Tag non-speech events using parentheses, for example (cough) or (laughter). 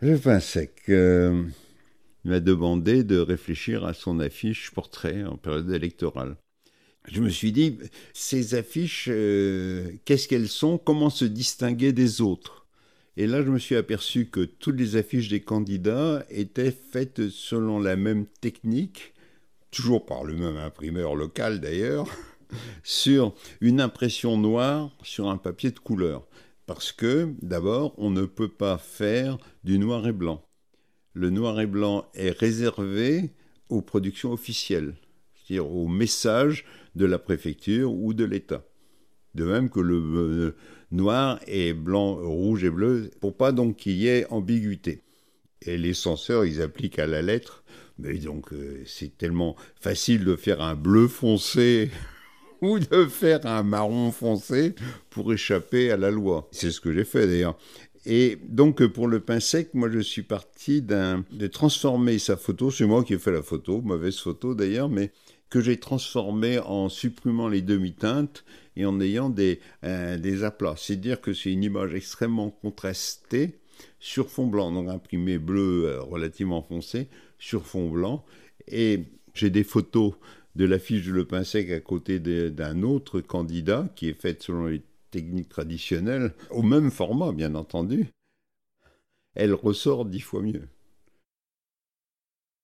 Le pain sec euh, m'a demandé de réfléchir à son affiche portrait en période électorale. Je me suis dit, ces affiches, euh, qu'est-ce qu'elles sont? Comment se distinguer des autres? Et là, je me suis aperçu que toutes les affiches des candidats étaient faites selon la même technique, toujours par le même imprimeur local d'ailleurs, (laughs) sur une impression noire sur un papier de couleur. Parce que, d'abord, on ne peut pas faire du noir et blanc. Le noir et blanc est réservé aux productions officielles, c'est-à-dire aux messages de la préfecture ou de l'État. De même que le euh, noir et blanc, rouge et bleu, pour pas donc qu'il y ait ambiguïté. Et les censeurs, ils appliquent à la lettre. Mais donc, euh, c'est tellement facile de faire un bleu foncé (laughs) ou de faire un marron foncé pour échapper à la loi. C'est ce que j'ai fait d'ailleurs. Et donc pour le pain sec, moi je suis parti de transformer sa photo, c'est moi qui ai fait la photo, mauvaise photo d'ailleurs, mais que j'ai transformé en supprimant les demi-teintes et en ayant des, euh, des aplats. C'est-à-dire que c'est une image extrêmement contrastée sur fond blanc, donc imprimé bleu euh, relativement foncé sur fond blanc. Et j'ai des photos de l'affiche de Le Pain Sec à côté d'un autre candidat qui est faite selon les techniques traditionnelles, au même format bien entendu, elle ressort dix fois mieux.